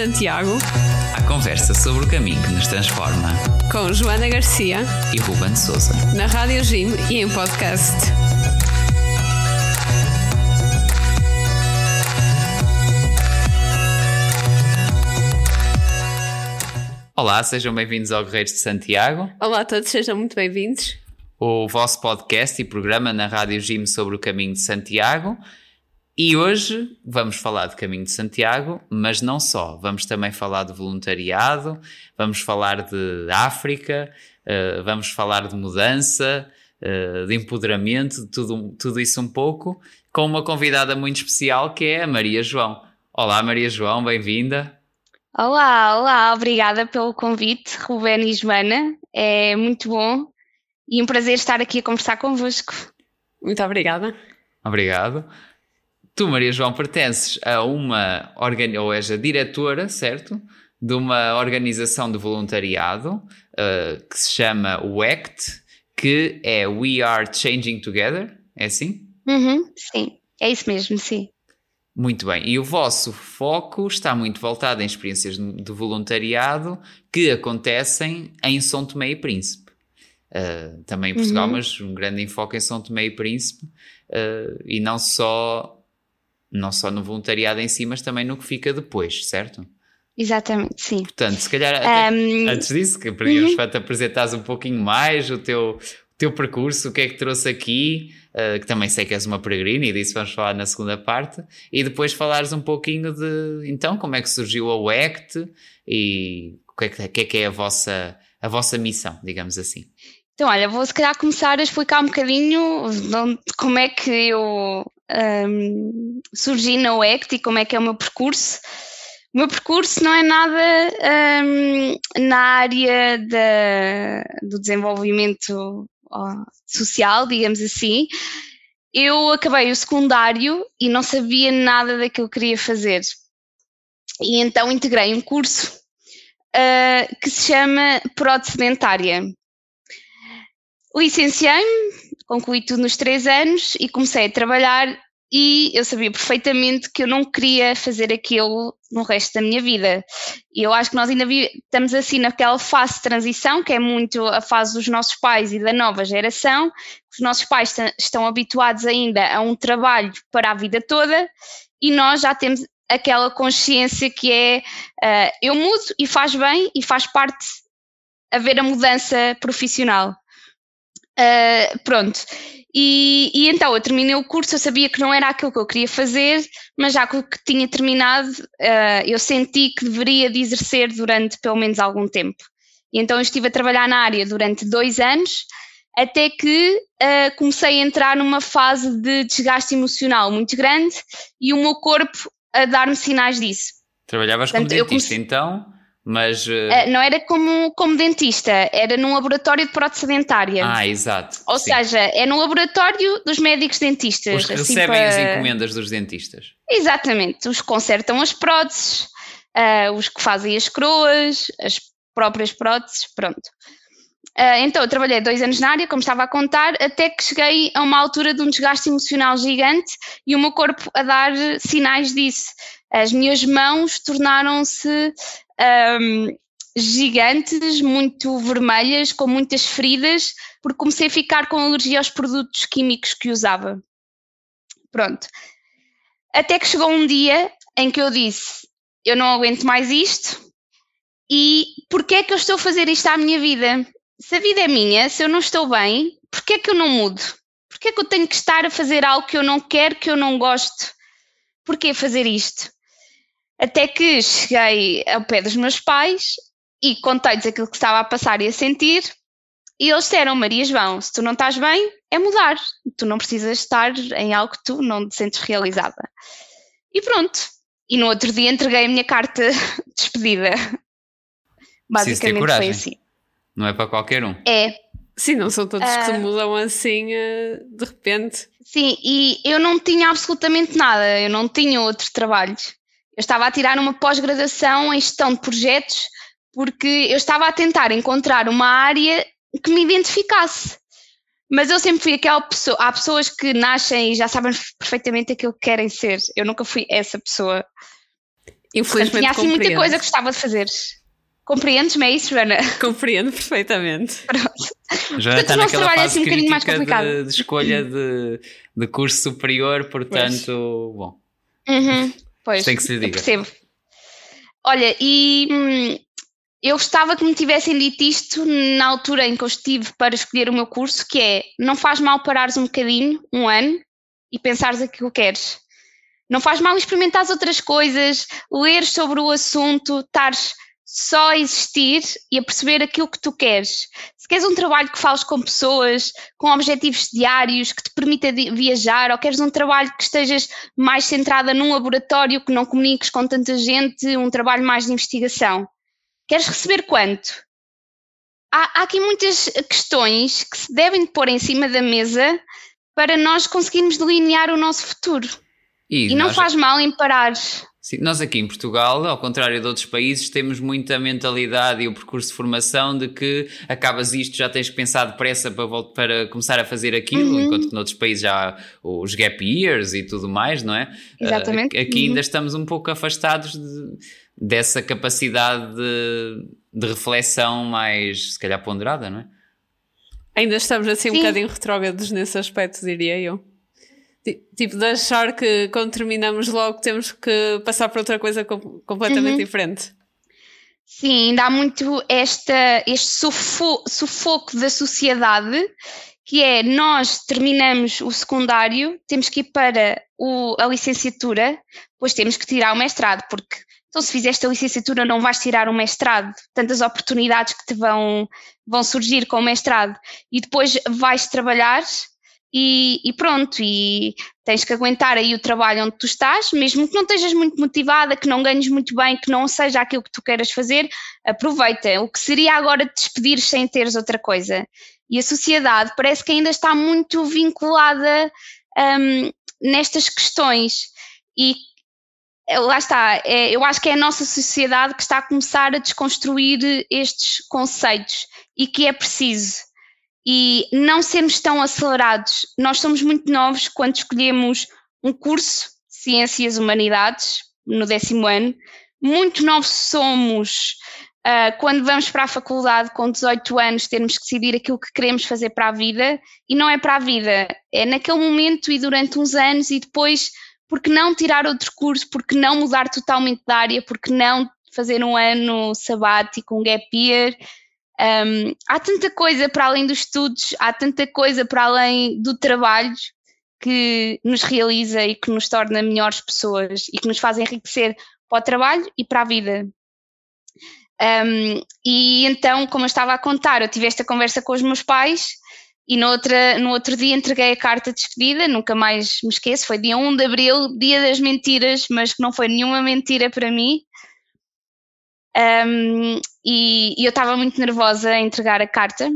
Santiago. À conversa sobre o caminho que nos transforma. Com Joana Garcia. E Ruben Souza. Na Rádio Jim e em podcast. Olá, sejam bem-vindos ao Guerreiros de Santiago. Olá a todos, sejam muito bem-vindos. O vosso podcast e programa na Rádio Jim sobre o caminho de Santiago. E hoje vamos falar de Caminho de Santiago, mas não só. Vamos também falar de voluntariado, vamos falar de África, uh, vamos falar de mudança, uh, de empoderamento, de tudo, tudo isso um pouco, com uma convidada muito especial que é a Maria João. Olá, Maria João, bem-vinda. Olá, olá, obrigada pelo convite, Rubén e Joana. É muito bom e um prazer estar aqui a conversar convosco. Muito obrigada. Obrigado. Tu, Maria João, pertences a uma ou és a diretora, certo? De uma organização de voluntariado uh, que se chama WECT, que é We Are Changing Together, é assim? Uhum, sim, é isso mesmo, sim. Muito bem, e o vosso foco está muito voltado em experiências de voluntariado que acontecem em São Tomé e Príncipe. Uh, também em Portugal, uhum. mas um grande enfoque em São Tomé e Príncipe, uh, e não só não só no voluntariado em si, mas também no que fica depois, certo? Exatamente, sim. Portanto, se calhar um... antes disso, que podíamos uhum. te apresentares um pouquinho mais o teu, o teu percurso, o que é que trouxe aqui, uh, que também sei que és uma peregrina e disso vamos falar na segunda parte, e depois falares um pouquinho de então como é que surgiu a WECT e o que é que, que, é, que é a vossa, a vossa missão, digamos assim. Então, olha, vou se calhar começar a explicar um bocadinho como é que eu um, surgi na UECT e como é que é o meu percurso. O meu percurso não é nada um, na área do desenvolvimento social, digamos assim. Eu acabei o secundário e não sabia nada daquilo que queria fazer. E então integrei um curso uh, que se chama Prodesedentária. Licenciei-me, concluí tudo nos três anos e comecei a trabalhar e eu sabia perfeitamente que eu não queria fazer aquilo no resto da minha vida. E eu acho que nós ainda estamos assim naquela fase de transição, que é muito a fase dos nossos pais e da nova geração. Os nossos pais estão habituados ainda a um trabalho para a vida toda e nós já temos aquela consciência que é uh, eu mudo e faz bem e faz parte haver a mudança profissional. Uh, pronto. E, e, então eu terminei o curso, eu sabia que não era aquilo que eu queria fazer, mas já que tinha terminado, uh, eu senti que deveria de exercer durante pelo menos algum tempo. E então eu estive a trabalhar na área durante dois anos, até que uh, comecei a entrar numa fase de desgaste emocional muito grande e o meu corpo a dar-me sinais disso. Trabalhavas Portanto, como dentista, comecei... então? Mas. Uh... Não era como, como dentista, era num laboratório de prótese dentária. Ah, exato. Ou sim. seja, é no laboratório dos médicos dentistas. Os que assim recebem para... as encomendas dos dentistas. Exatamente, os que consertam as próteses, uh, os que fazem as coroas, as próprias próteses, pronto. Então, eu trabalhei dois anos na área, como estava a contar, até que cheguei a uma altura de um desgaste emocional gigante e o meu corpo a dar sinais disso. As minhas mãos tornaram-se um, gigantes, muito vermelhas, com muitas feridas, porque comecei a ficar com alergia aos produtos químicos que usava. Pronto. Até que chegou um dia em que eu disse: Eu não aguento mais isto, e porquê é que eu estou a fazer isto à minha vida? Se a vida é minha, se eu não estou bem, porquê é que eu não mudo? Porquê é que eu tenho que estar a fazer algo que eu não quero, que eu não gosto? Porquê fazer isto? Até que cheguei ao pé dos meus pais e contei-lhes aquilo que estava a passar e a sentir. E eles disseram: Maria João, se tu não estás bem, é mudar. Tu não precisas estar em algo que tu não te sentes realizada. E pronto. E no outro dia entreguei a minha carta de despedida. Basicamente foi assim. Não é para qualquer um. É. Sim, não são todos uh, que mudam assim uh, de repente. Sim, e eu não tinha absolutamente nada, eu não tinha outro trabalho. Eu estava a tirar uma pós-graduação em gestão de projetos porque eu estava a tentar encontrar uma área que me identificasse. Mas eu sempre fui aquela pessoa. Há pessoas que nascem e já sabem perfeitamente aquilo que querem ser. Eu nunca fui essa pessoa. Infelizmente, tinha assim muita coisa que gostava de fazer. Compreendes-me, é isso, Joana? Compreendo perfeitamente. Pronto. Joana está naquela fase assim, um crítica mais complicado. De, de escolha de, de, curso superior, portanto, pois. bom. Uhum, pois, tem que se diga. percebo. Olha, e hum, eu gostava que me tivessem dito isto na altura em que eu estive para escolher o meu curso, que é, não faz mal parares um bocadinho, um ano, e pensares aquilo que queres. Não faz mal experimentar outras coisas, ler sobre o assunto, estares só a existir e a perceber aquilo que tu queres. Queres um trabalho que fales com pessoas, com objetivos diários, que te permita viajar, ou queres um trabalho que estejas mais centrada num laboratório, que não comuniques com tanta gente, um trabalho mais de investigação. Queres receber quanto? Há, há aqui muitas questões que se devem pôr em cima da mesa para nós conseguirmos delinear o nosso futuro. E, e não nós... faz mal em parar Sim, nós aqui em Portugal, ao contrário de outros países, temos muita mentalidade e o percurso de formação de que acabas isto, já tens que pensar depressa para, para começar a fazer aquilo, uhum. enquanto que noutros países já há os gap years e tudo mais, não é? Exatamente. Uh, aqui uhum. ainda estamos um pouco afastados de, dessa capacidade de, de, reflexão mais, se calhar, ponderada, não é? Ainda estamos assim Sim. um bocadinho retrógrados nesse aspecto, diria eu. Tipo, de achar que quando terminamos logo temos que passar para outra coisa completamente uhum. diferente. Sim, ainda há muito esta, este sufo, sufoco da sociedade, que é nós terminamos o secundário, temos que ir para o, a licenciatura, depois temos que tirar o mestrado, porque então se fizeste a licenciatura não vais tirar o mestrado, tantas oportunidades que te vão, vão surgir com o mestrado, e depois vais trabalhar e, e, pronto, e tens que aguentar aí o trabalho onde tu estás, mesmo que não estejas muito motivada, que não ganhes muito bem, que não seja aquilo que tu queiras fazer, aproveita. O que seria agora te despedir sem teres outra coisa? E a sociedade parece que ainda está muito vinculada um, nestas questões e eh, lá está, é, eu acho que é a nossa sociedade que está a começar a desconstruir estes conceitos e que é preciso e não sermos tão acelerados. Nós somos muito novos quando escolhemos um curso Ciências Humanidades no décimo ano, muito novos somos uh, quando vamos para a faculdade com 18 anos, termos que decidir aquilo que queremos fazer para a vida. E não é para a vida, é naquele momento e durante uns anos e depois, porque não tirar outro curso, porque não mudar totalmente de área, porque não fazer um ano sabático, um gap year um, há tanta coisa para além dos estudos, há tanta coisa para além do trabalho que nos realiza e que nos torna melhores pessoas e que nos faz enriquecer para o trabalho e para a vida. Um, e então, como eu estava a contar, eu tive esta conversa com os meus pais e no, outra, no outro dia entreguei a carta de despedida, nunca mais me esqueço, foi dia 1 de abril, dia das mentiras, mas que não foi nenhuma mentira para mim. Um, e, e, eu estava muito nervosa a entregar a carta,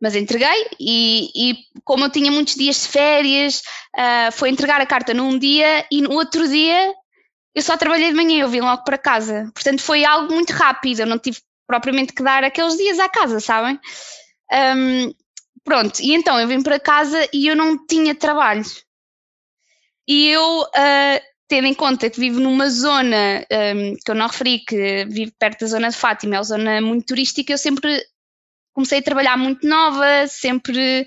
mas entreguei e, e como eu tinha muitos dias de férias, uh, foi entregar a carta num dia e no outro dia eu só trabalhei de manhã, eu vim logo para casa. Portanto, foi algo muito rápido, eu não tive propriamente que dar aqueles dias à casa, sabem? Um, pronto, e então eu vim para casa e eu não tinha trabalho. E eu uh, tendo em conta que vivo numa zona um, que eu não referi, que vivo perto da zona de Fátima, é uma zona muito turística, eu sempre comecei a trabalhar muito nova, sempre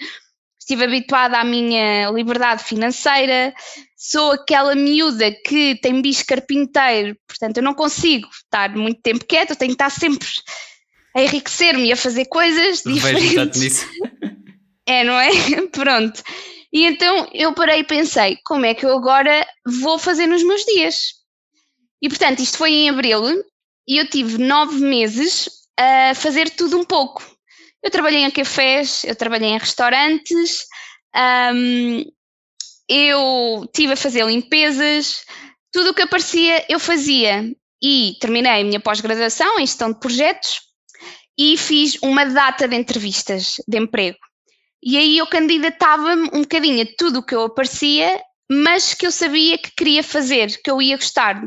estive habituada à minha liberdade financeira, sou aquela miúda que tem bicho carpinteiro, portanto eu não consigo estar muito tempo quieta, eu tenho que estar sempre a enriquecer-me e a fazer coisas diferentes. É, não é? Pronto. E então eu parei e pensei, como é que eu agora vou fazer nos meus dias? E portanto, isto foi em abril e eu tive nove meses a fazer tudo um pouco. Eu trabalhei em cafés, eu trabalhei em restaurantes, um, eu tive a fazer limpezas, tudo o que aparecia eu fazia. E terminei a minha pós-graduação em gestão de projetos e fiz uma data de entrevistas de emprego. E aí eu candidatava-me um bocadinho a tudo o que eu aparecia, mas que eu sabia que queria fazer, que eu ia gostar.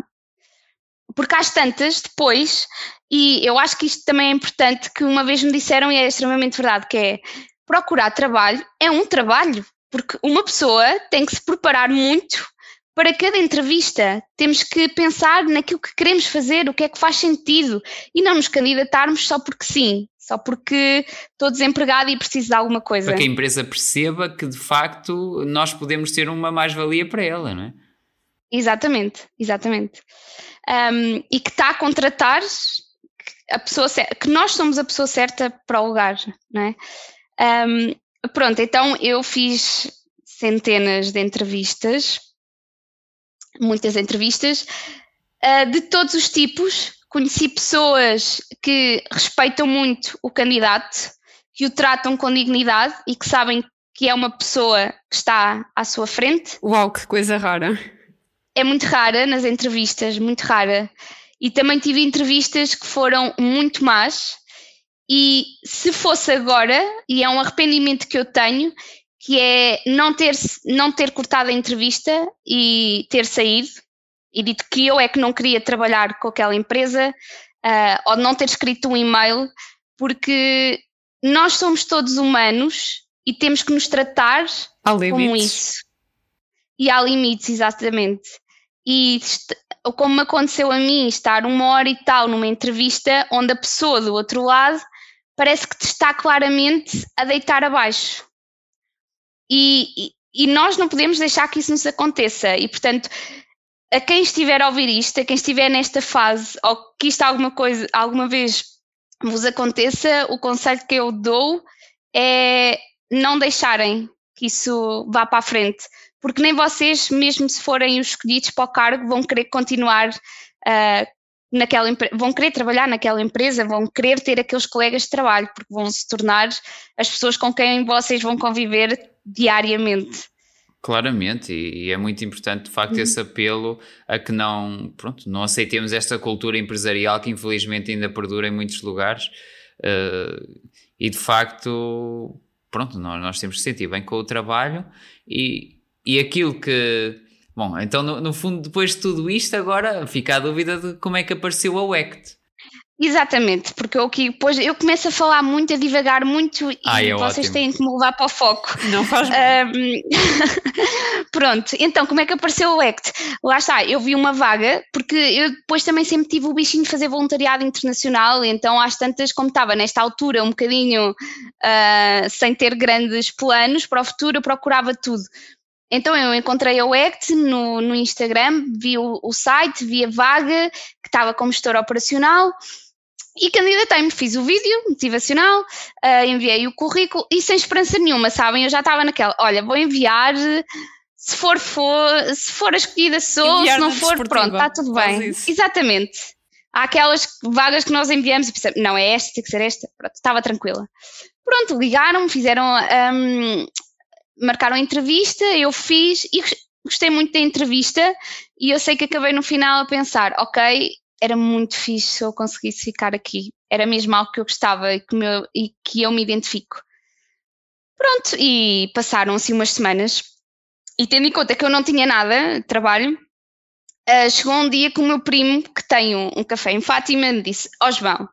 Porque às tantas, depois, e eu acho que isto também é importante, que uma vez me disseram, e é extremamente verdade, que é procurar trabalho é um trabalho, porque uma pessoa tem que se preparar muito para cada entrevista temos que pensar naquilo que queremos fazer, o que é que faz sentido e não nos candidatarmos só porque sim, só porque estou desempregado e preciso de alguma coisa. Para que a empresa perceba que de facto nós podemos ser uma mais-valia para ela, não é? Exatamente, exatamente. Um, e que está a contratar a pessoa que nós somos a pessoa certa para o lugar, não é? Um, pronto, então eu fiz centenas de entrevistas, muitas entrevistas, uh, de todos os tipos. Conheci pessoas que respeitam muito o candidato, que o tratam com dignidade e que sabem que é uma pessoa que está à sua frente. Uau, que coisa rara! É muito rara nas entrevistas, muito rara. E também tive entrevistas que foram muito más. E se fosse agora, e é um arrependimento que eu tenho, que é não ter, não ter cortado a entrevista e ter saído e dito que eu é que não queria trabalhar com aquela empresa uh, ou não ter escrito um e-mail, porque nós somos todos humanos e temos que nos tratar como isso. E há limites, exatamente. E como me aconteceu a mim, estar uma hora e tal numa entrevista onde a pessoa do outro lado parece que te está claramente a deitar abaixo. E, e, nós não podemos deixar que isso nos aconteça. E, portanto, a quem estiver a ouvir isto, a quem estiver nesta fase, ou que isto alguma coisa, alguma vez vos aconteça, o conselho que eu dou é não deixarem que isso vá para a frente, porque nem vocês, mesmo se forem os escolhidos para o cargo, vão querer continuar uh, naquela vão querer trabalhar naquela empresa, vão querer ter aqueles colegas de trabalho, porque vão se tornar as pessoas com quem vocês vão conviver diariamente. Claramente, e, é muito importante de facto uhum. esse apelo a que não, pronto, não aceitemos esta cultura empresarial que infelizmente ainda perdura em muitos lugares uh, e de facto, pronto, nós, nós temos que sentir bem com o trabalho e, e aquilo que Bom, então no, no, fundo, depois de tudo isto, agora fica a dúvida de como é que apareceu a WECT. Exatamente, porque eu, que, depois, eu começo a falar muito, a divagar muito ah, e é vocês ótimo. têm que me levar para o foco. Não faz um, Pronto, então como é que apareceu o ACT? Lá está, eu vi uma vaga, porque eu depois também sempre tive o bichinho de fazer voluntariado internacional, então às tantas, como estava nesta altura um bocadinho uh, sem ter grandes planos para o futuro, eu procurava tudo. Então eu encontrei a WECT no, no Instagram, vi o, o site, vi a vaga que estava como gestora operacional e candidatei-me, fiz o vídeo motivacional, uh, enviei o currículo e sem esperança nenhuma, sabem? Eu já estava naquela, olha, vou enviar, se for, for se for a escolhida sou, enviar se não for, pronto, está tudo bem. Exatamente. Há aquelas vagas que nós enviamos e pensamos, não, é esta, tem que ser esta, pronto, estava tranquila. Pronto, ligaram, fizeram um, marcaram a entrevista, eu fiz e gostei muito da entrevista e eu sei que acabei no final a pensar, ok, era muito fixe se eu conseguisse ficar aqui. Era mesmo algo que eu gostava e que, meu, e que eu me identifico. Pronto, e passaram assim umas semanas e tendo em conta que eu não tinha nada trabalho, uh, chegou um dia que o meu primo, que tem um, um café em Fátima, me disse, ó oh, João,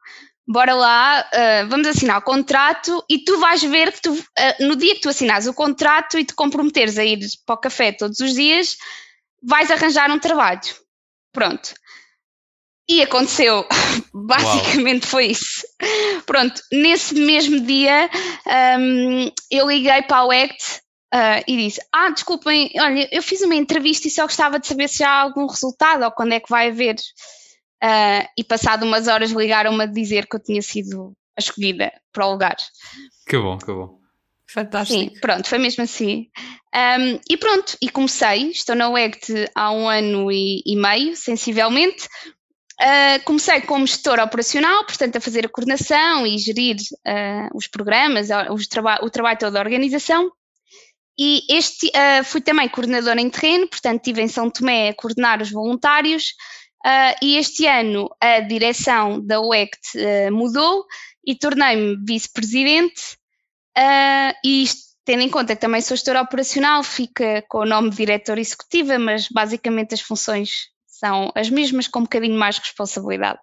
bora lá, uh, vamos assinar o contrato e tu vais ver que tu, uh, no dia que tu assinares o contrato e te comprometeres a ir para o café todos os dias, vais arranjar um trabalho. Pronto. E aconteceu, basicamente Uau. foi isso. Pronto, nesse mesmo dia um, eu liguei para o ACT uh, e disse: Ah, desculpem, olha, eu fiz uma entrevista e só gostava de saber se há algum resultado ou quando é que vai haver. Uh, e passado umas horas ligaram-me a dizer que eu tinha sido a escolhida para o lugar. Que bom, que bom. Fantástico. Sim, pronto, foi mesmo assim. Um, e pronto, e comecei, estou na WEGT há um ano e, e meio, sensivelmente. Uh, comecei como gestora operacional, portanto, a fazer a coordenação e gerir uh, os programas, os traba o trabalho todo da organização. E este, uh, fui também coordenadora em terreno, portanto, estive em São Tomé a coordenar os voluntários e este ano a direção da UECT mudou e tornei-me vice-presidente. E tendo em conta que também sou gestora operacional, fica com o nome de diretora executiva, mas basicamente as funções são as mesmas, com um bocadinho mais responsabilidade.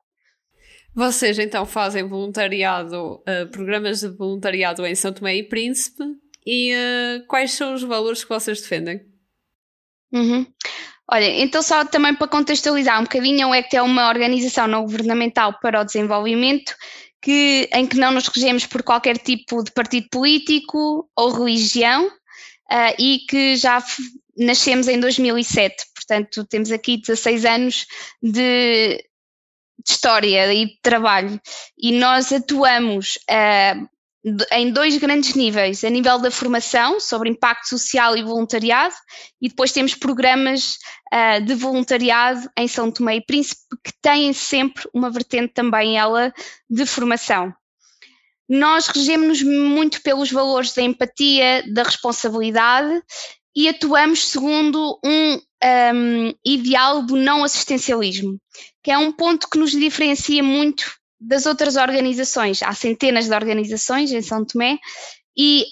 Vocês então fazem voluntariado, programas de voluntariado em São Tomé e Príncipe, e quais são os valores que vocês defendem? Uhum. Olha, então só também para contextualizar um bocadinho, a ECT é uma organização não governamental para o desenvolvimento que, em que não nos regemos por qualquer tipo de partido político ou religião uh, e que já nascemos em 2007, portanto temos aqui 16 anos de, de história e de trabalho e nós atuamos uh, em dois grandes níveis, a nível da formação sobre impacto social e voluntariado, e depois temos programas uh, de voluntariado em São Tomé e Príncipe que têm sempre uma vertente também ela de formação. Nós regemos-nos muito pelos valores da empatia, da responsabilidade e atuamos segundo um, um ideal do não assistencialismo, que é um ponto que nos diferencia muito das outras organizações. Há centenas de organizações em São Tomé e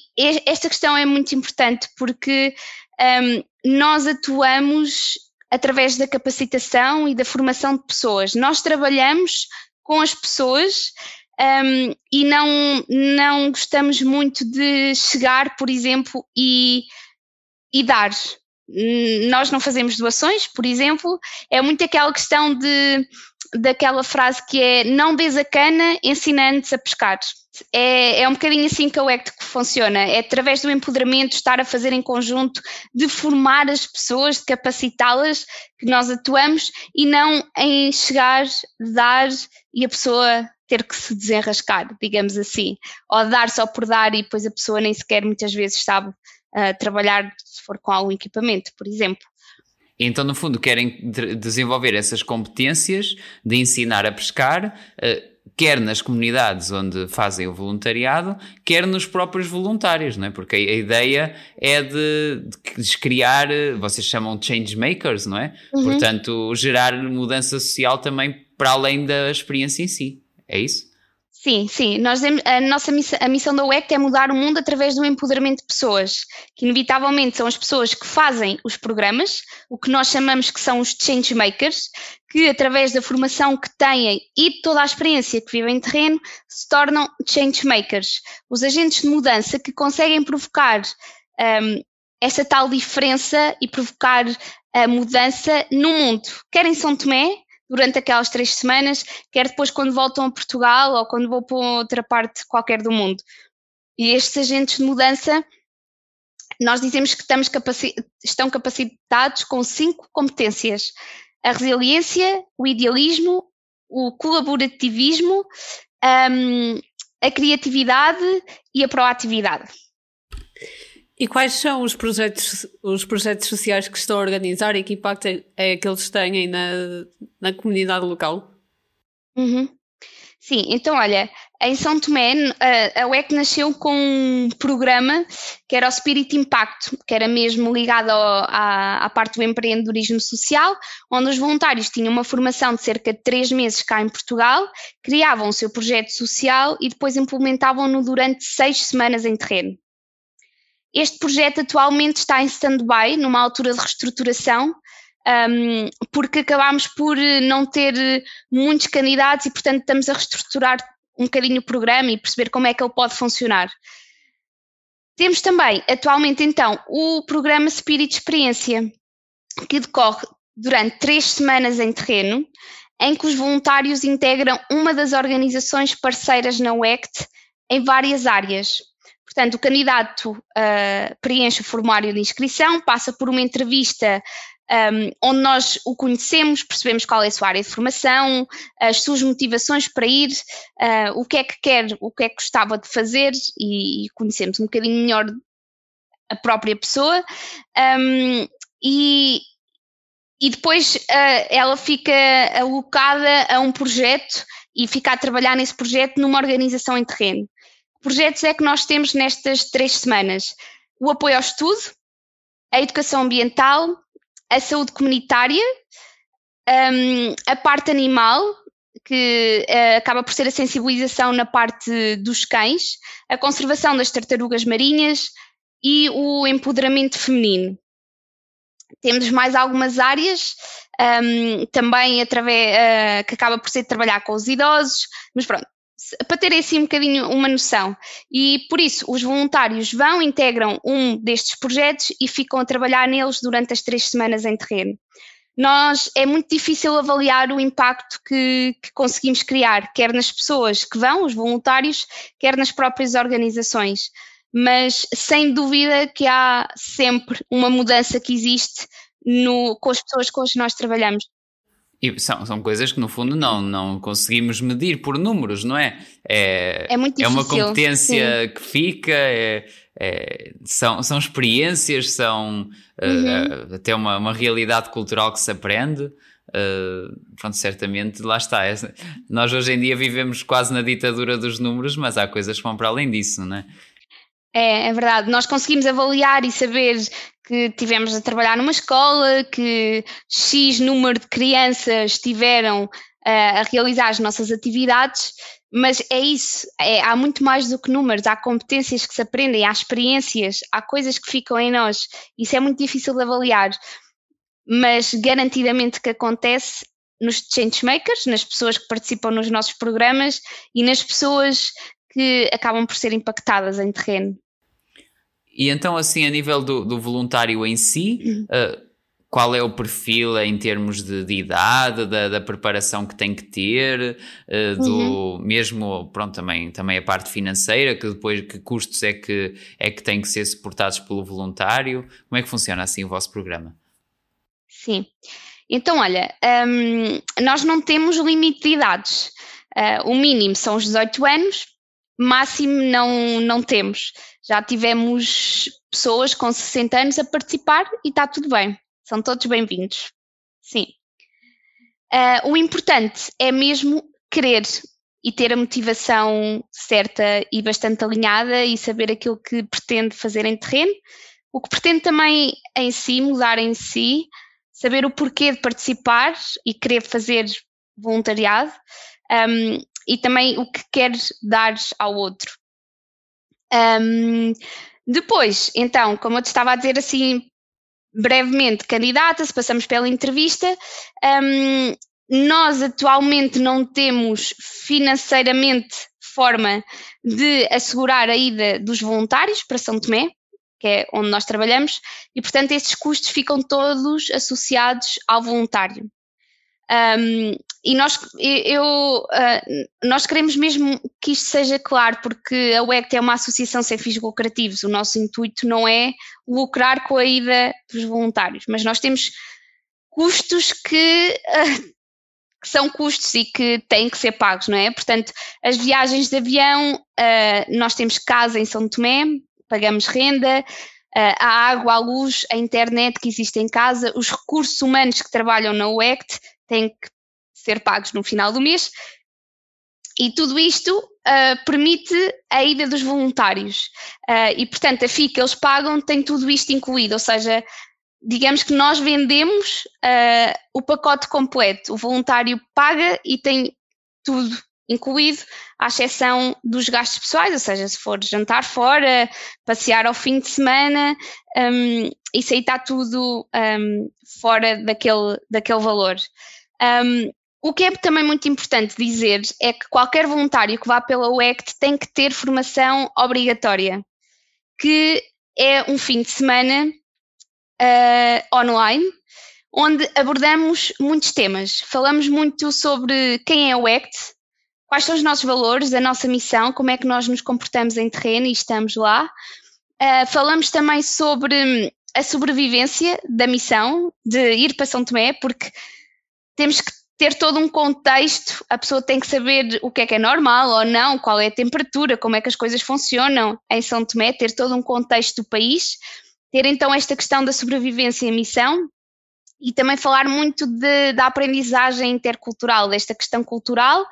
esta questão é muito importante porque um, nós atuamos através da capacitação e da formação de pessoas. Nós trabalhamos com as pessoas um, e não, não gostamos muito de chegar, por exemplo, e, e dar. Nós não fazemos doações, por exemplo, é muito aquela questão de daquela frase que é não des a cana, ensina-nos a pescar. É, é um bocadinho assim que o ECT funciona, é através do empoderamento, estar a fazer em conjunto, de formar as pessoas, de capacitá-las, que nós atuamos e não em chegar, dar e a pessoa ter que se desenrascar, digamos assim, ou dar só por dar e depois a pessoa nem sequer muitas vezes sabe uh, trabalhar se for com algum equipamento, por exemplo. Então, no fundo, querem desenvolver essas competências de ensinar a pescar, eh, quer nas comunidades onde fazem o voluntariado, quer nos próprios voluntários, não é? Porque a, ideia é de, de criar, vocês chamam de change makers, não é? Uhum. Portanto, gerar mudança social também para além da experiência em si. É isso? Sim, sim. Nós, a nossa missão, a missão da UEC é mudar o mundo através do empoderamento de pessoas, que inevitavelmente são as pessoas que fazem os programas, o que nós chamamos que são os change makers, que através da formação que têm e de toda a experiência que vivem em terreno, se tornam change makers, os agentes de mudança que conseguem provocar um, essa tal diferença e provocar a mudança no mundo, quer em São Tomé, durante aquelas três semanas, quer depois quando voltam a Portugal ou quando vou para outra parte qualquer do mundo. E estes agentes de mudança, nós dizemos que estamos capaci estão capacitados com cinco competências: a resiliência, o idealismo, o colaborativismo, um, a criatividade e a proatividade. E quais são os projetos, os projetos sociais que estão a organizar e que impacto é, é que eles têm na, na comunidade local? Uhum. Sim, então olha, em São Tomé a, UEC nasceu com um programa que era o Spirit Impacto, que era mesmo ligado ao, à, à, parte do empreendedorismo social, onde os voluntários tinham uma formação de cerca de três meses cá em Portugal, criavam o seu projeto social e depois implementavam-no durante seis semanas em terreno. Este projeto atualmente está em stand-by, numa altura de reestruturação, um, porque acabámos por eh, não ter eh, muitos candidatos e, portanto, estamos a reestruturar um bocadinho o programa e perceber como é que ele pode funcionar. Temos também, atualmente, então, o programa Spirit Experiência, que decorre durante três semanas em terreno, em que os voluntários integram uma das organizações parceiras na UECT em várias áreas. Portanto, o candidato uh, preenche o formulário de inscrição, passa por uma entrevista um, onde nós o conhecemos, percebemos qual é a sua área de formação, as suas motivações para ir, uh, o que é que quer, o que é que gostava de fazer e, conhecemos um bocadinho melhor a própria pessoa. Um, e, e depois uh, ela fica alocada a um projeto e fica a trabalhar nesse projeto numa organização em terreno projetos é que nós temos nestas três semanas? O apoio ao estudo, a educação ambiental, a saúde comunitária, um, a parte animal, que uh, acaba por ser a sensibilização na parte dos cães, a conservação das tartarugas marinhas e o empoderamento feminino. Temos mais algumas áreas, um, também através, uh, que acaba por ser trabalhar com os idosos, mas pronto, para terem assim um bocadinho uma noção. E por isso, os voluntários vão, integram um destes projetos e ficam a trabalhar neles durante as três semanas em terreno. nós é muito difícil avaliar o impacto que, que, conseguimos criar, quer nas pessoas que vão, os voluntários, quer nas próprias organizações. Mas sem dúvida que há sempre uma mudança que existe no, com as pessoas com as que nós trabalhamos. E são, são coisas que no fundo não, não conseguimos medir por números, não é? É, é, muito difícil, é uma competência sim. que fica, é, é, são, são experiências, são uhum. uh, até uma, uma realidade cultural que se aprende. Uh, pronto, certamente lá está. É, nós hoje em dia vivemos quase na ditadura dos números, mas há coisas que vão para além disso, não é? É, é verdade. Nós conseguimos avaliar e saber que tivemos a trabalhar numa escola, que X número de crianças tiveram uh, a realizar as nossas atividades, mas é isso, é, há muito mais do que números, há competências que se aprendem, há experiências, há coisas que ficam em nós. Isso é muito difícil de avaliar, mas garantidamente que acontece nos changemakers, nas pessoas que participam nos nossos programas e nas pessoas que acabam por ser impactadas em terreno. E então, assim, a nível do, do voluntário em si, uh, qual é o perfil em termos de, de idade, da, da, preparação que tem que ter, uh, do uhum. mesmo, pronto, também, também a parte financeira, que depois que custos é que, é que têm que ser suportados pelo voluntário? Como é que funciona assim o vosso programa? Sim. Então, olha, um, nós não temos limite de idades. Uh, o mínimo são os 18 anos, máximo não, não temos. Já tivemos pessoas com 60 anos a participar e está tudo bem. São todos bem-vindos. Sim. Uh, o importante é mesmo querer e ter a motivação certa e bastante alinhada e saber aquilo que pretende fazer em terreno. O que pretende também em si, mudar em si, saber o porquê de participar e querer fazer voluntariado. Um, e também o que queres dar ao outro. Um, depois, então, como eu te estava a dizer assim brevemente, candidata-se, passamos pela entrevista. Um, nós atualmente não temos financeiramente forma de assegurar a ida dos voluntários para São Tomé, que é onde nós trabalhamos, e portanto esses custos ficam todos associados ao voluntário. Um, e nós, eu, uh, nós queremos mesmo que isto seja claro, porque a WECT é uma associação sem fins lucrativos. O nosso intuito não é lucrar com a ida dos voluntários, mas nós temos custos que, uh, que são custos e que têm que ser pagos, não é? Portanto, as viagens de avião, uh, nós temos casa em São Tomé, pagamos renda, a água, a luz, a internet que existe em casa, os recursos humanos que trabalham na UECT têm que ser pagos no final do mês. E tudo isto uh, permite a ida dos voluntários. Uh, e, portanto, a FII que eles pagam tem tudo isto incluído, ou seja, digamos que nós vendemos uh, o pacote completo. O voluntário paga e tem tudo incluído, à exceção dos gastos pessoais, ou seja, se for jantar fora, passear ao fim de semana, um, isso aí está tudo um, fora daquele, daquele valor. Um, o que é também muito importante dizer é que qualquer voluntário que vá pela UECT tem que ter formação obrigatória, que é um fim de semana uh, online, onde abordamos muitos temas. Falamos muito sobre quem é a UECT, quais são os nossos valores, a nossa missão, como é que nós nos comportamos em terreno e estamos lá. Uh, falamos também sobre a sobrevivência da missão de ir para São Tomé, porque temos que ter todo um contexto, a pessoa tem que saber o que é que é normal ou não, qual é a temperatura, como é que as coisas funcionam em São Tomé, ter todo um contexto do país, ter então esta questão da sobrevivência em missão e também falar muito de, da aprendizagem intercultural, desta questão cultural,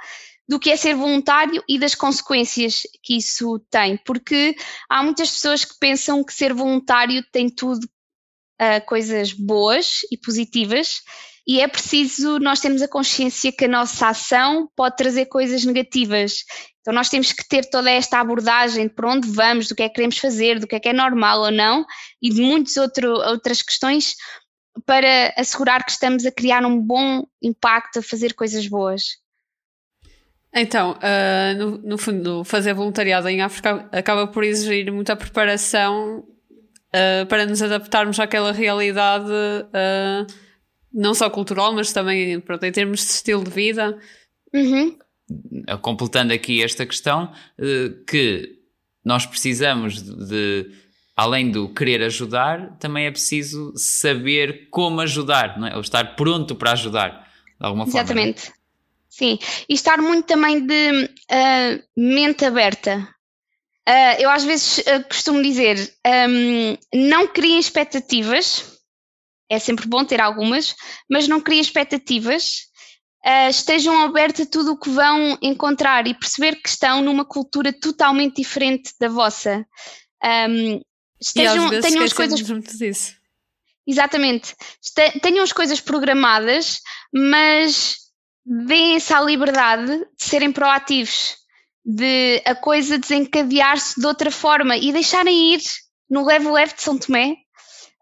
do que é ser voluntário e das consequências que isso tem, porque há muitas pessoas que pensam que ser voluntário tem tudo uh, coisas boas e positivas e é preciso nós termos a consciência que a nossa ação pode trazer coisas negativas. Então nós temos que ter toda esta abordagem de para onde vamos, do que é que queremos fazer, do que é que é normal ou não e de muitas outro, outras questões para assegurar que estamos a criar um bom impacto, a fazer coisas boas. Então, uh, no, no, fundo, fazer voluntariado em África acaba por exigir muita preparação uh, para nos adaptarmos àquela realidade uh, não só cultural, mas também pronto, em termos de estilo de vida. Uhum. Completando aqui esta questão, eh, que nós precisamos de, além do querer ajudar, também é preciso saber como ajudar, não é? ou estar pronto para ajudar, de alguma forma. É? Exatamente. Sim, e estar muito também de uh, mente aberta. Uh, eu às vezes uh, costumo dizer, um, não criem expectativas, é sempre bom ter algumas, mas não criem expectativas, estejam abertos a tudo o que vão encontrar e perceber que estão numa cultura totalmente diferente da vossa. Um, estejam, tenham as coisas. Disso. Exatamente. Tenham as coisas programadas, mas deem-se à liberdade de serem proativos, de a coisa desencadear-se de outra forma e deixarem ir no leve-leve de São Tomé.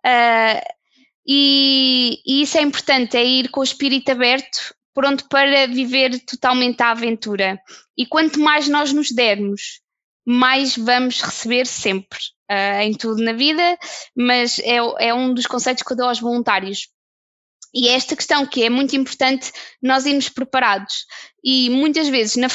Uh, e, e, isso é importante, é ir com o espírito aberto, pronto para viver totalmente a aventura. E quanto mais nós nos dermos, mais vamos receber sempre, uh, em tudo na vida, mas é, é um dos conceitos que eu dou aos voluntários. E é esta questão que é muito importante nós irmos preparados. E muitas vezes, na,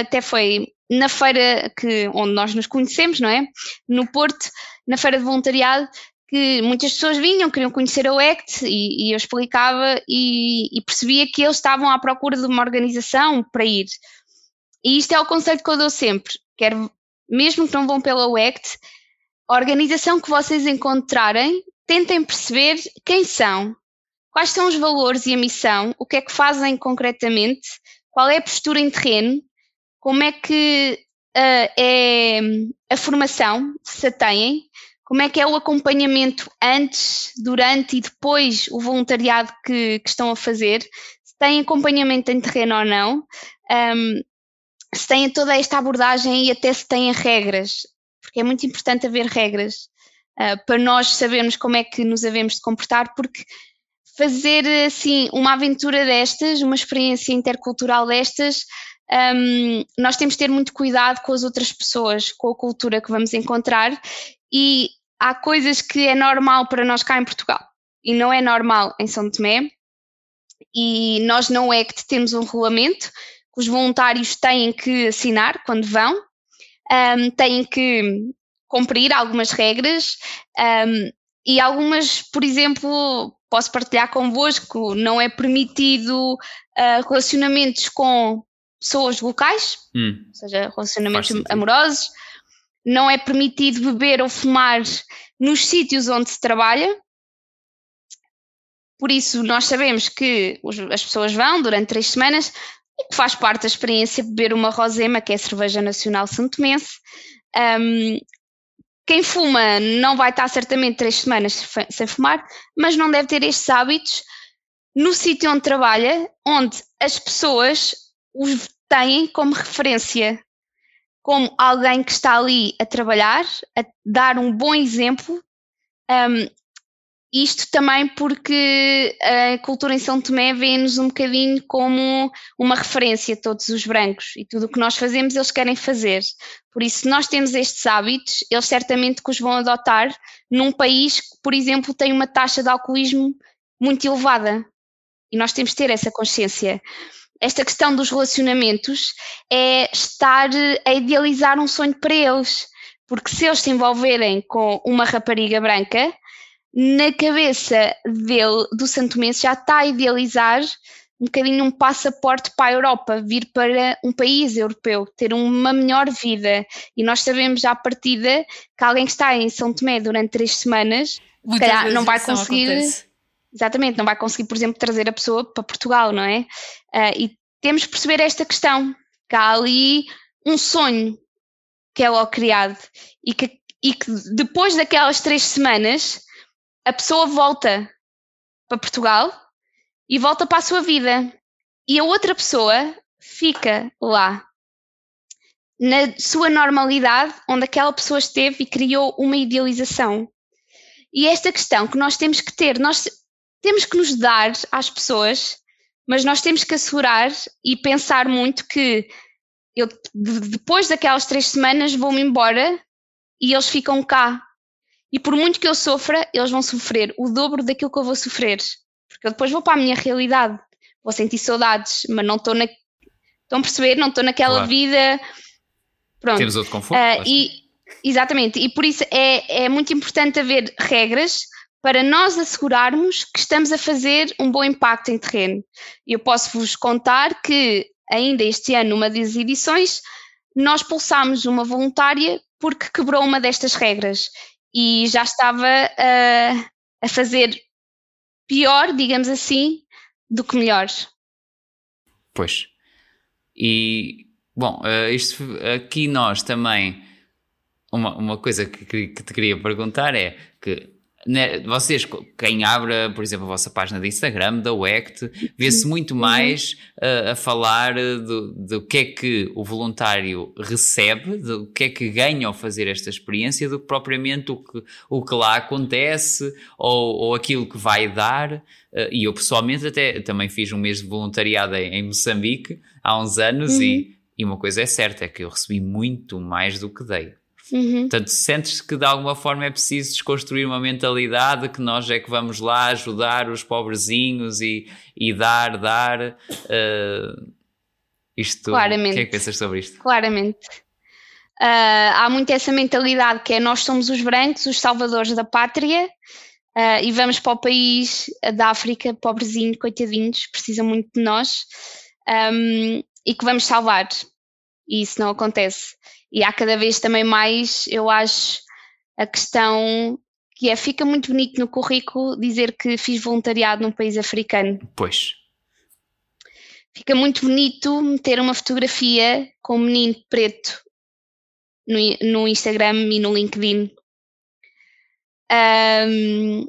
até foi na feira que, onde nós nos conhecemos, não é? No Porto, na feira de voluntariado, que muitas pessoas vinham, queriam conhecer a UECT e, e eu explicava e, e, percebia que eles estavam à procura de uma organização para ir. E isto é o conceito que eu dou sempre, quer, mesmo que não vão pela UECT, a organização que vocês encontrarem, tentem perceber quem são, Quais são os valores e a missão? O que é que fazem concretamente? Qual é a postura em terreno? Como é que uh, é a formação, se a têm? Como é que é o acompanhamento antes, durante e depois o voluntariado que, que estão a fazer? Se têm acompanhamento em terreno ou não? Um, se têm toda esta abordagem e até se têm regras, porque é muito importante haver regras uh, para nós sabermos como é que nos havemos de comportar, porque fazer assim uma aventura destas, uma experiência intercultural destas, um, nós temos de ter muito cuidado com as outras pessoas, com a cultura que vamos encontrar e há coisas que é normal para nós cá em Portugal e não é normal em São Tomé e nós não é que temos um regulamento que os voluntários têm que assinar quando vão, um, têm que cumprir algumas regras um, e algumas, por exemplo, posso partilhar convosco, não é permitido uh, relacionamentos com pessoas locais, hum. ou seja, relacionamentos amorosos, não é permitido beber ou fumar nos sítios onde se trabalha. Por isso, nós sabemos que as pessoas vão durante três semanas e que faz parte da experiência beber uma rosema, que é a cerveja nacional santomense, um, quem fuma não vai estar certamente três semanas sem fumar, mas não deve ter estes hábitos no sítio onde trabalha, onde as pessoas os têm como referência, como alguém que está ali a trabalhar, a dar um bom exemplo um, isto também porque a cultura em São Tomé vê-nos um bocadinho como uma referência, todos os brancos, e tudo o que nós fazemos eles querem fazer. Por isso, se nós temos estes hábitos, eles certamente que os vão adotar num país que, por exemplo, tem uma taxa de alcoolismo muito elevada. E nós temos de ter essa consciência. Esta questão dos relacionamentos é estar a idealizar um sonho para eles. Porque se eles se envolverem com uma rapariga branca, na cabeça dele, do santomense, já está a idealizar um bocadinho um passaporte para a Europa, vir para um país europeu, ter uma melhor vida. E nós sabemos já à partida que alguém que está em São Tomé durante três semanas não vai conseguir. Exatamente, não vai conseguir, por exemplo, trazer a pessoa para Portugal, não é? Uh, e temos que perceber esta questão, que há ali um sonho que é logo criado e que, e que depois daquelas três semanas a pessoa volta para Portugal e volta para a sua vida. E a outra pessoa fica lá, na sua normalidade, onde aquela pessoa esteve e criou uma idealização. E esta questão que nós temos que ter, nós temos que nos dar às pessoas, mas nós temos que assegurar e pensar muito que eu, depois daquelas três semanas, vou-me embora e eles ficam cá e por muito que eu sofra, eles vão sofrer o dobro daquilo que eu vou sofrer. porque eu depois vou para a minha realidade, vou sentir saudades, mas não estou na. Estão a perceber? Não estou naquela claro. vida. Pronto. Temos outro conforto. Uh, e, exatamente, e por isso é, é muito importante haver regras para nós assegurarmos que estamos a fazer um bom impacto em terreno. Eu posso vos contar que ainda este ano, numa das edições, nós pulsámos uma voluntária porque quebrou uma destas regras e já estava a, a fazer pior, digamos assim, do que melhor. Pois. E, bom, uh, isto, aqui nós também, uma, uma coisa que, que te queria perguntar é que vocês, quem abre, por exemplo, a vossa página de Instagram, da WECT, vê-se muito uhum. mais uh, a falar do, do que é que o voluntário recebe, do que é que ganha ao fazer esta experiência, do que propriamente o que, o que lá acontece ou, ou aquilo que vai dar. Uh, e eu pessoalmente até também fiz um mês de voluntariado em, em Moçambique há uns anos uhum. e, e uma coisa é certa, é que eu recebi muito mais do que dei. Uhum. Portanto, sentes que de alguma forma é preciso desconstruir uma mentalidade que nós é que vamos lá ajudar os pobrezinhos e, e dar, dar. Uh, isto, Claramente. O que é que pensas sobre isto? Claramente. Uh, há muito essa mentalidade que é nós somos os brancos, os salvadores da pátria, uh, e vamos para o país da África, pobrezinho, coitadinhos, precisam muito de nós, um, e que vamos salvar. E isso não acontece. E há cada vez também mais, eu acho, a questão que é, fica muito bonito no currículo dizer que fiz voluntariado num país africano. Pois. Fica muito bonito meter uma fotografia com um menino preto no, no Instagram e no LinkedIn. Um,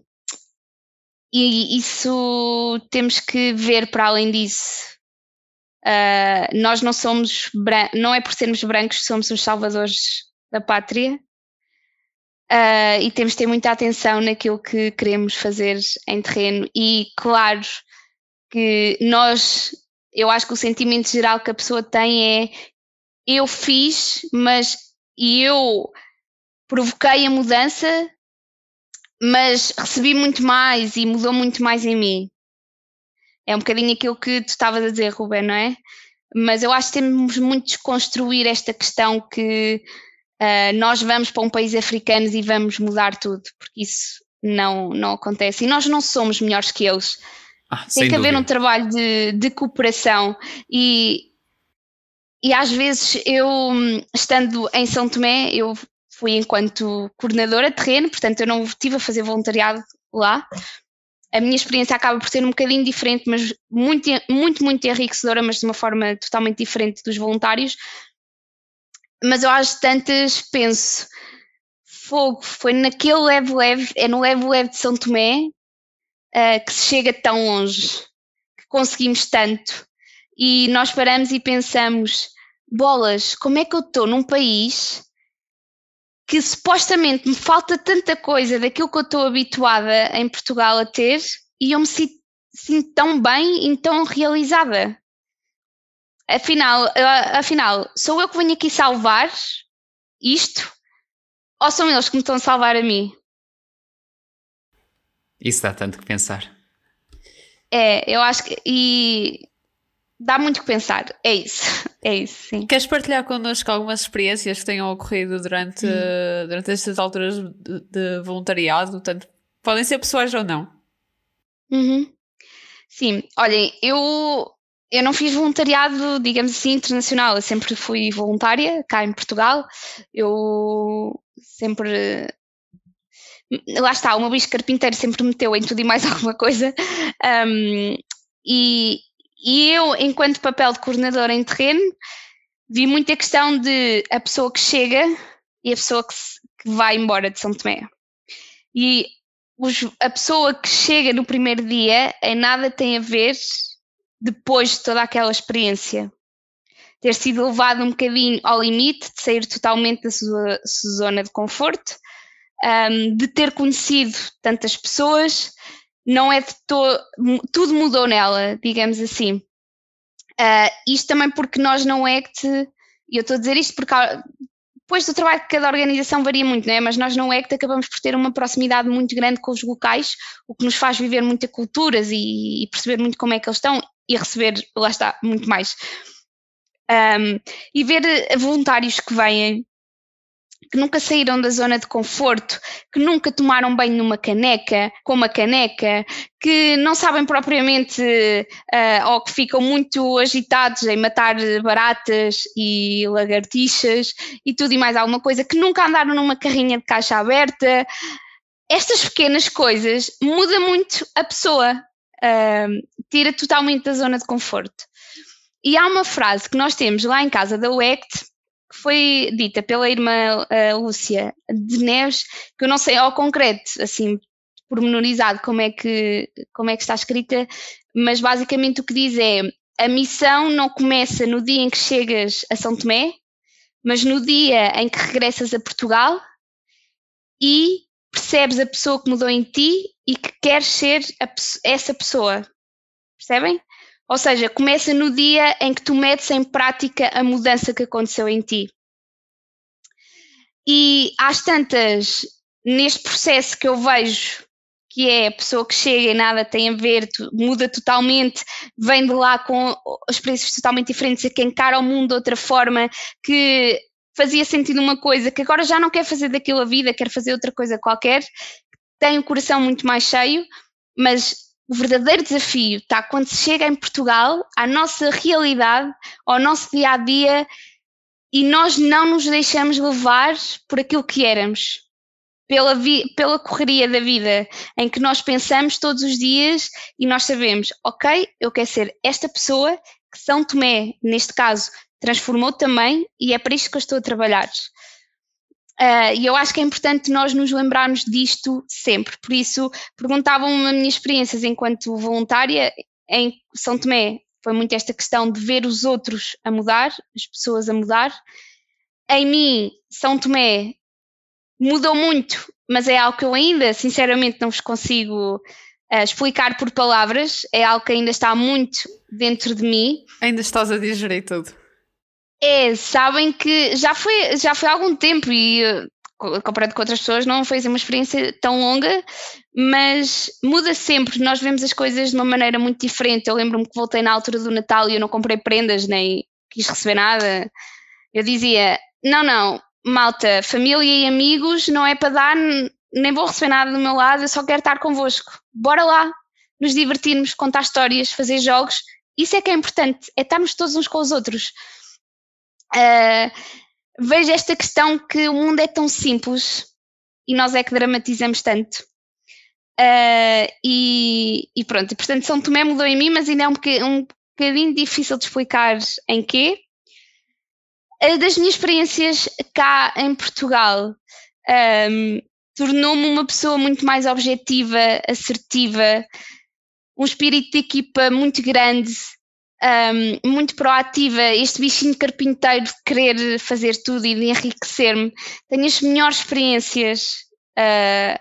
e isso temos que ver para além disso. Uh, nós não somos, não é por sermos brancos somos os salvadores da pátria uh, e temos de ter muita atenção naquilo que queremos fazer em terreno e claro que nós, eu acho que o sentimento geral que a pessoa tem é eu fiz, mas eu provoquei a mudança, mas recebi muito mais e mudou muito mais em mim. É um bocadinho aquilo que tu estavas a dizer, Ruben, não é? Mas eu acho que temos muito de desconstruir esta questão que uh, nós vamos para um país africano e vamos mudar tudo, porque isso não, não acontece. E nós não somos melhores que eles. Ah, Tem que haver um trabalho de, de cooperação e, e às vezes eu, estando em São Tomé, eu fui enquanto coordenadora de terreno, portanto eu não estive a fazer voluntariado lá, a minha experiência acaba por ser um bocadinho diferente, mas muito, muito, muito enriquecedora, mas de uma forma totalmente diferente dos voluntários. Mas eu às tantas penso, fogo, foi naquele leve-leve, é no leve-leve de São Tomé uh, que se chega tão longe, que conseguimos tanto. E nós paramos e pensamos, bolas, como é que eu estou num país que supostamente me falta tanta coisa daquilo que eu estou habituada em Portugal a ter e eu me sinto, sinto tão bem e tão realizada. Afinal, afinal, sou eu que venho aqui salvar isto ou são eles que me estão a salvar a mim? Isso dá tanto que pensar. É, eu acho que. E dá muito que pensar. É isso. É isso, sim. Queres partilhar connosco algumas experiências que tenham ocorrido durante, hum. durante estas alturas de, de, voluntariado? Tanto, podem ser pessoais ou não. Uhum. Sim, olhem, eu, eu não fiz voluntariado, digamos assim, internacional. Eu sempre fui voluntária cá em Portugal. Eu sempre. Lá está, o meu bicho carpinteiro sempre meteu em tudo e mais alguma coisa. Um, e, e eu, enquanto papel de coordenadora em terreno, vi muita questão de a pessoa que chega e a pessoa que, se, que vai embora de São Tomé. E os, a pessoa que chega no primeiro dia em nada tem a ver depois de toda aquela experiência. Ter sido levado um bocadinho ao limite, de sair totalmente da sua, sua zona de conforto, um, de ter conhecido tantas pessoas, não é de todo, tudo mudou nela, digamos assim. Uh, isto também porque nós não é que e eu estou a dizer isto porque, depois do trabalho que cada organização varia muito, não é? Mas nós no ECT acabamos por ter uma proximidade muito grande com os locais, o que nos faz viver muitas culturas e, e perceber muito como é que eles estão e receber, lá está, muito mais. Um, e ver voluntários que vêm que nunca saíram da zona de conforto, que nunca tomaram banho numa caneca, com uma caneca, que não sabem propriamente uh, ou que ficam muito agitados em matar baratas e lagartixas e tudo e mais alguma coisa, que nunca andaram numa carrinha de caixa aberta. Estas pequenas coisas mudam muito a pessoa, uh, tira totalmente da zona de conforto. E há uma frase que nós temos lá em casa da UECT que foi dita pela irmã uh, Lúcia de Neves, que eu não sei ao concreto, assim, pormenorizado como é que, como é que está escrita, mas basicamente o que diz é a missão não começa no dia em que chegas a São Tomé, mas no dia em que regressas a Portugal e percebes a pessoa que mudou em ti e que queres ser a, essa pessoa. Percebem? Ou seja, começa no dia em que tu metes em prática a mudança que aconteceu em ti. E às tantas, neste processo que eu vejo, que é a pessoa que chega e nada tem a ver, muda totalmente, vem de lá com experiências totalmente diferentes, que encara o mundo de outra forma, que fazia sentido uma coisa, que agora já não quer fazer daquilo a vida, quer fazer outra coisa qualquer, tem o coração muito mais cheio, mas o verdadeiro desafio está quando se chega em Portugal à nossa realidade, ao nosso dia a dia e nós não nos deixamos levar por aquilo que éramos, pela, pela correria da vida em que nós pensamos todos os dias e nós sabemos, ok, eu quero ser esta pessoa que São Tomé, neste caso, transformou também e é para isto que eu estou a trabalhar. Uh, e eu acho que é importante nós nos lembrarmos disto sempre. Por isso, perguntavam-me as minhas experiências enquanto voluntária em São Tomé. Foi muito esta questão de ver os outros a mudar, as pessoas a mudar. Em mim, São Tomé mudou muito, mas é algo que eu ainda, sinceramente, não vos consigo uh, explicar por palavras. É algo que ainda está muito dentro de mim. Ainda estás a digerir tudo. É, sabem que já foi, já foi há algum tempo e comparado com outras pessoas não foi assim uma experiência tão longa, mas muda sempre. Nós vemos as coisas de uma maneira muito diferente. Eu lembro-me que voltei na altura do Natal e eu não comprei prendas nem quis receber nada. Eu dizia: não, não, malta, família e amigos não é para dar, nem vou receber nada do meu lado, eu só quero estar convosco. Bora lá, nos divertirmos, contar histórias, fazer jogos. Isso é que é importante, é estarmos todos uns com os outros uh, vejo esta questão que o mundo é tão simples e nós é que dramatizamos tanto. Uh, e, e, pronto, portanto, São Tomé mudou em mim, mas ainda é um, bocadinho, um bocadinho difícil de explicar em quê. Uh, das minhas experiências cá em Portugal, um, tornou-me uma pessoa muito mais objetiva, assertiva, um espírito de equipa muito grande, um, muito proativa, este bichinho carpinteiro de querer fazer tudo e de enriquecer-me. Tenho as melhores experiências uh,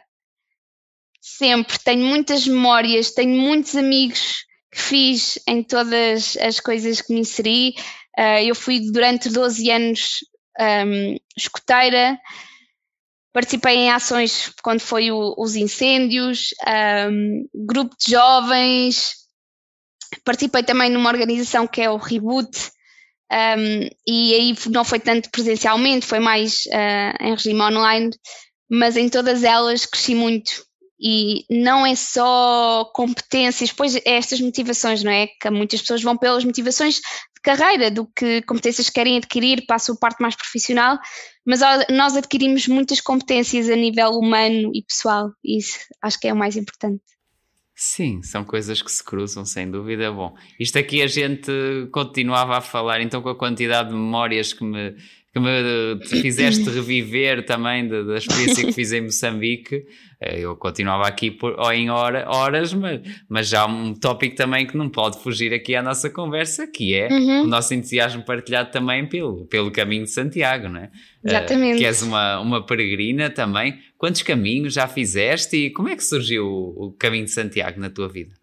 sempre, tenho muitas memórias, tenho muitos amigos que fiz em todas as coisas que me inseri. Uh, eu fui durante 12 anos um, escoteira, participei em ações quando foi o, os incêndios, um, grupo de jovens, Participei também numa organização que é o Reboot, um, e aí não foi tanto presencialmente, foi mais uh, em regime online, mas em todas elas cresci muito. E não é só competências, pois é estas motivações, não é? Que muitas pessoas vão pelas motivações de carreira, do que competências querem adquirir, passam a parte mais profissional, mas nós adquirimos muitas competências a nível humano e pessoal, e isso acho que é o mais importante. Sim, são coisas que se cruzam, sem dúvida. Bom, isto aqui a gente continuava a falar, então, com a quantidade de memórias que me, que me fizeste reviver também da, da experiência que fiz em Moçambique. Eh, eu continuava aqui por, em hora, horas, mas, mas já há um tópico também que não pode fugir aqui à nossa conversa, que é uhum. o nosso entusiasmo partilhado também pelo, pelo caminho de Santiago, não é? Exatamente. Uh, que és uma, uma peregrina também. Quantos caminhos já fizeste e como é que surgiu o, o caminho de Santiago na tua vida?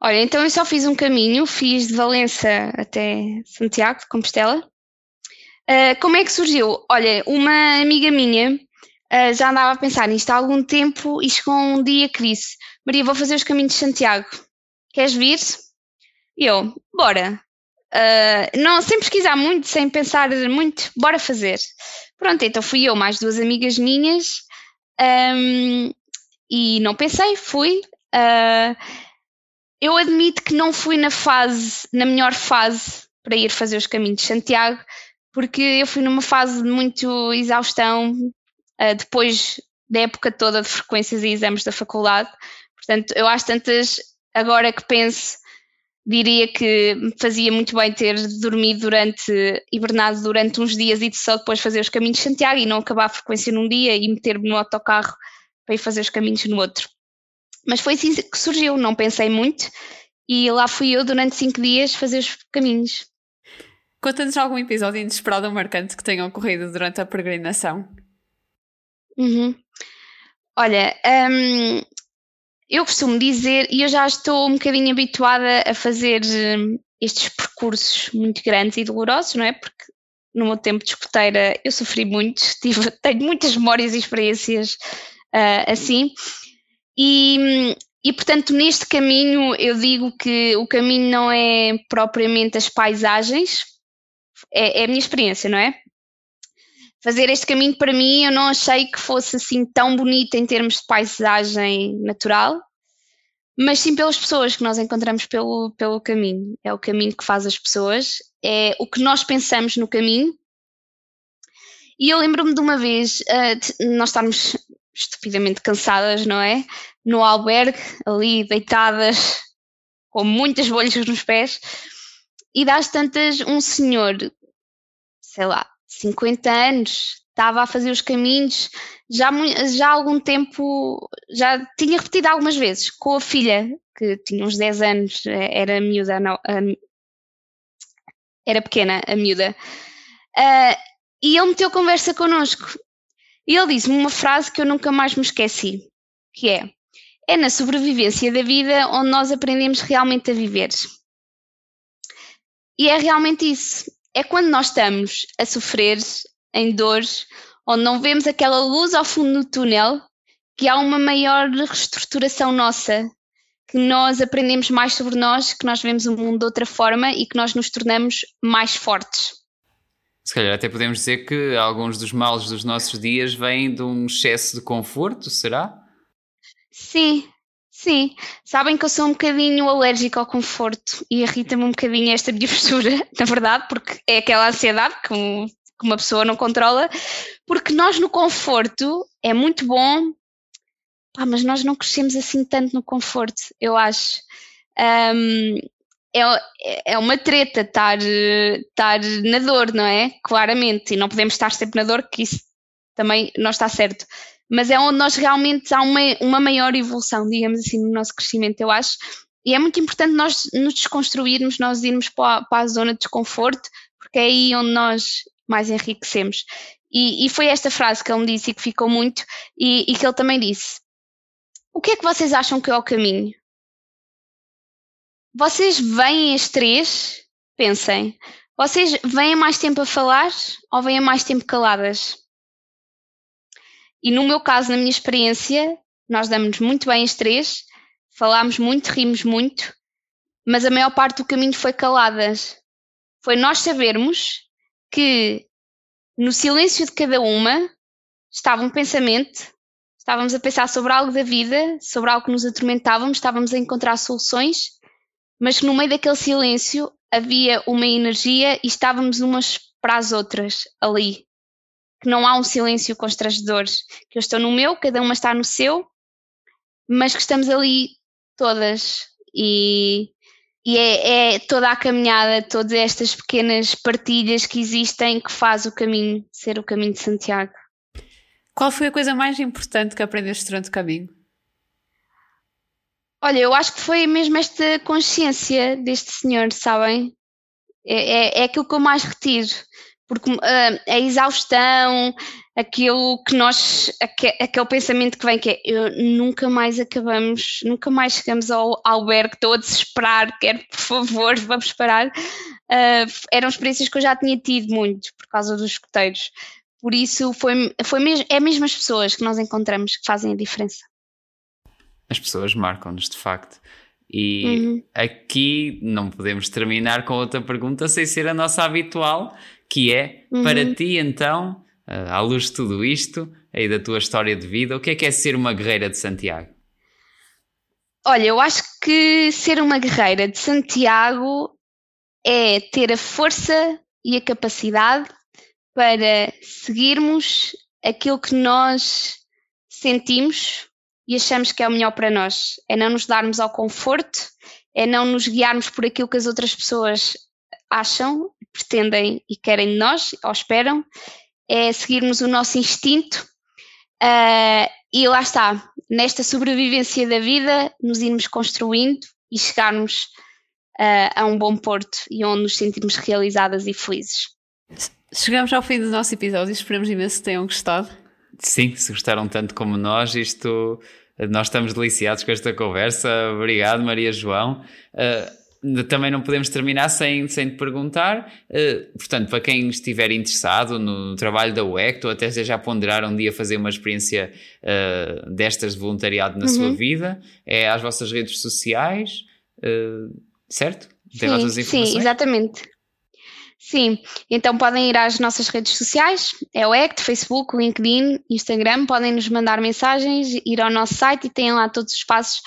Olha, então eu só fiz um caminho, fiz de Valença até Santiago de Compostela. Uh, como é que surgiu? Olha, uma amiga minha uh, já andava a pensar nisto há algum tempo e chegou um dia que disse: Maria, vou fazer os caminhos de Santiago. Queres vir? E eu, bora. Uh, não, sem pesquisar muito, sem pensar muito, bora fazer. Pronto, então fui eu, mais duas amigas minhas, um, e não pensei, fui. Uh, eu admito que não fui na fase, na melhor fase para ir fazer os caminhos de Santiago, porque eu fui numa fase de muito exaustão, uh, depois da época toda de frequências e exames da faculdade. Portanto, eu acho tantas, agora que penso, diria que fazia muito bem ter dormido durante, hibernado durante uns dias e só depois fazer os caminhos de Santiago e não acabar a frequência num dia e meter-me no autocarro para ir fazer os caminhos no outro. Mas foi assim que surgiu, não pensei muito e lá fui eu durante cinco dias fazer os caminhos. Conta-nos algum episódio inesperado ou marcante que tenha ocorrido durante a peregrinação. Uhum. Olha, um, eu costumo dizer, e eu já estou um bocadinho habituada a fazer hum, estes percursos muito grandes e dolorosos, não é? Porque no meu tempo de escoteira eu sofri muito, tive, tenho muitas memórias e experiências uh, assim. E, hum, e portanto, neste caminho, eu digo que o caminho não é propriamente as paisagens, é, é a minha experiência, não é? Fazer este caminho para mim eu não achei que fosse assim tão bonito em termos de paisagem natural, mas sim pelas pessoas que nós encontramos pelo, pelo caminho. É o caminho que faz as pessoas, é o que nós pensamos no caminho. E eu lembro-me de uma vez uh, nós estarmos estupidamente cansadas, não é? No albergue, ali deitadas, com muitas bolhas nos pés, e das tantas, um senhor, sei lá, 50 anos, estava a fazer os caminhos, já, já há algum tempo, já tinha repetido algumas vezes, com a filha, que tinha uns 10 anos, eh, era miúda, não, era pequena, a miúda, uh, e ele meteu conversa connosco. E ele disse-me uma frase que eu nunca mais me esqueci, que é, é na sobrevivência da vida onde nós aprendemos realmente a viver. E é realmente isso é quando nós estamos a sofrer em dores, onde não vemos aquela luz ao fundo do túnel, que há uma maior reestruturação nossa, que nós aprendemos mais sobre nós, que nós vemos o mundo de outra forma e que nós nos tornamos mais fortes. Se calhar até podemos dizer que alguns dos males dos nossos dias vêm de um excesso de conforto, será? Sim, Sim, sabem que eu sou um bocadinho alérgica ao conforto e irrita-me um bocadinho esta minha postura, na verdade, porque é aquela ansiedade que, um, que uma pessoa não controla, porque nós no conforto é muito bom, pá, mas nós não crescemos assim tanto no conforto, eu acho. Um, é, é uma treta estar, estar na dor, não é? Claramente, e não podemos estar sempre na dor, que isso também não está certo mas é onde nós realmente há uma, uma maior evolução, digamos assim, no nosso crescimento, eu acho. E é muito importante nós nos desconstruirmos, nós irmos para a, para a zona de desconforto, porque é aí onde nós mais enriquecemos. E, e, foi esta frase que ele me disse e que ficou muito, e, e que ele também disse: O que é que vocês acham que é o caminho? Vocês vêm as três, pensem, vocês vêm mais tempo a falar ou vêm mais tempo caladas? E no meu caso, na minha experiência, nós damos muito bem as três, falámos muito, rimos muito, mas a maior parte do caminho foi caladas. Foi nós sabermos que no silêncio de cada uma estava um pensamento, estávamos a pensar sobre algo da vida, sobre algo que nos atormentávamos, estávamos a encontrar soluções, mas que no meio daquele silêncio havia uma energia e estávamos umas para as outras ali, que não há um silêncio constrangedor, que eu estou no meu, cada uma está no seu, mas que estamos ali todas e, e é, é, toda a caminhada, todas estas pequenas partilhas que existem que faz o caminho ser o caminho de Santiago. Qual foi a coisa mais importante que aprendeste durante o caminho? Olha, eu acho que foi mesmo esta consciência deste senhor, sabem? É, é, é aquilo que eu mais retiro porque uh, a exaustão, aquilo que nós, aquele pensamento que vem que é eu, nunca mais acabamos, nunca mais chegamos ao albergue, estou a desesperar, quero por favor, vamos parar. Uh, eram experiências que eu já tinha tido muito por causa dos escoteiros. Por isso foi, foi mesmo, é mesmo as pessoas que nós encontramos que fazem a diferença. As pessoas marcam-nos de facto. E uhum. aqui não podemos terminar com outra pergunta sem ser a nossa habitual, que é uhum. para ti então uh, à luz de tudo isto, aí da tua história de vida, o que é que é ser uma guerreira de Santiago? Olha, eu acho que ser uma guerreira de Santiago é ter a força e a capacidade para seguirmos aquilo que nós sentimos e achamos que é o melhor para nós. É não nos darmos ao conforto, é não nos guiarmos por aquilo que as outras pessoas acham, pretendem e querem de nós, ou esperam, é seguirmos o nosso instinto uh, e lá está, nesta sobrevivência da vida, nos irmos construindo e chegarmos uh, a um bom porto e onde nos sentimos realizadas e felizes. Chegamos ao fim do nosso episódio, esperamos imenso que tenham gostado. Sim, se gostaram tanto como nós, isto nós estamos deliciados com esta conversa. Obrigado, Maria João. Uh, também não podemos terminar sem, sem te perguntar, uh, portanto, para quem estiver interessado no trabalho da UECT ou até já ponderar um dia fazer uma experiência uh, destas de voluntariado na uhum. sua vida, é às vossas redes sociais, uh, certo? Tem sim, sim, exatamente. Sim, então podem ir às nossas redes sociais, é o ECT, Facebook, LinkedIn, Instagram, podem nos mandar mensagens, ir ao nosso site e têm lá todos os passos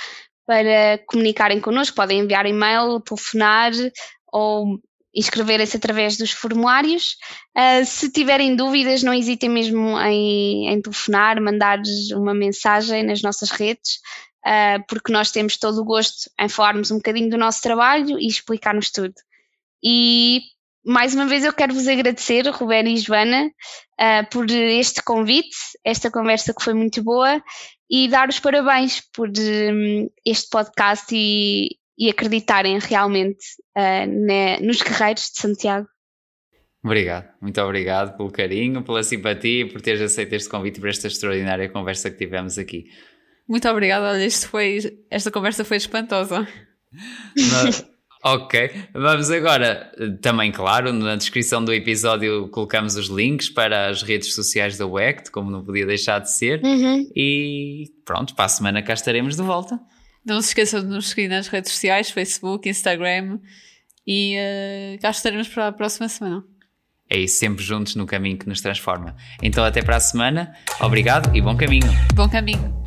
para comunicarem connosco, podem enviar e-mail, telefonar ou inscreverem-se através dos formulários. Uh, se tiverem dúvidas, não hesitem mesmo em, em telefonar, mandar-nos uma mensagem nas nossas redes, uh, porque nós temos todo o gosto em falarmos um bocadinho do nosso trabalho e explicarmos tudo. E mais uma vez eu quero vos agradecer, Ruben e Joana, uh, por este convite, esta conversa que foi muito boa e dar os parabéns por um, este podcast e, e acreditarem realmente uh, nos guerreiros de Santiago. Obrigado, muito obrigado pelo carinho, pela simpatia e por teres aceito este convite para esta extraordinária conversa que tivemos aqui. Muito obrigada, olha, isto foi, esta conversa foi espantosa. Ok, vamos agora, também claro, na descrição do episódio colocamos os links para as redes sociais da WECT, como não podia deixar de ser, uhum. e pronto, para a semana cá estaremos de volta. Não se esqueçam de nos seguir nas redes sociais, Facebook, Instagram, e uh, cá estaremos para a próxima semana. É isso, sempre juntos no caminho que nos transforma. Então até para a semana, obrigado e bom caminho. Bom caminho.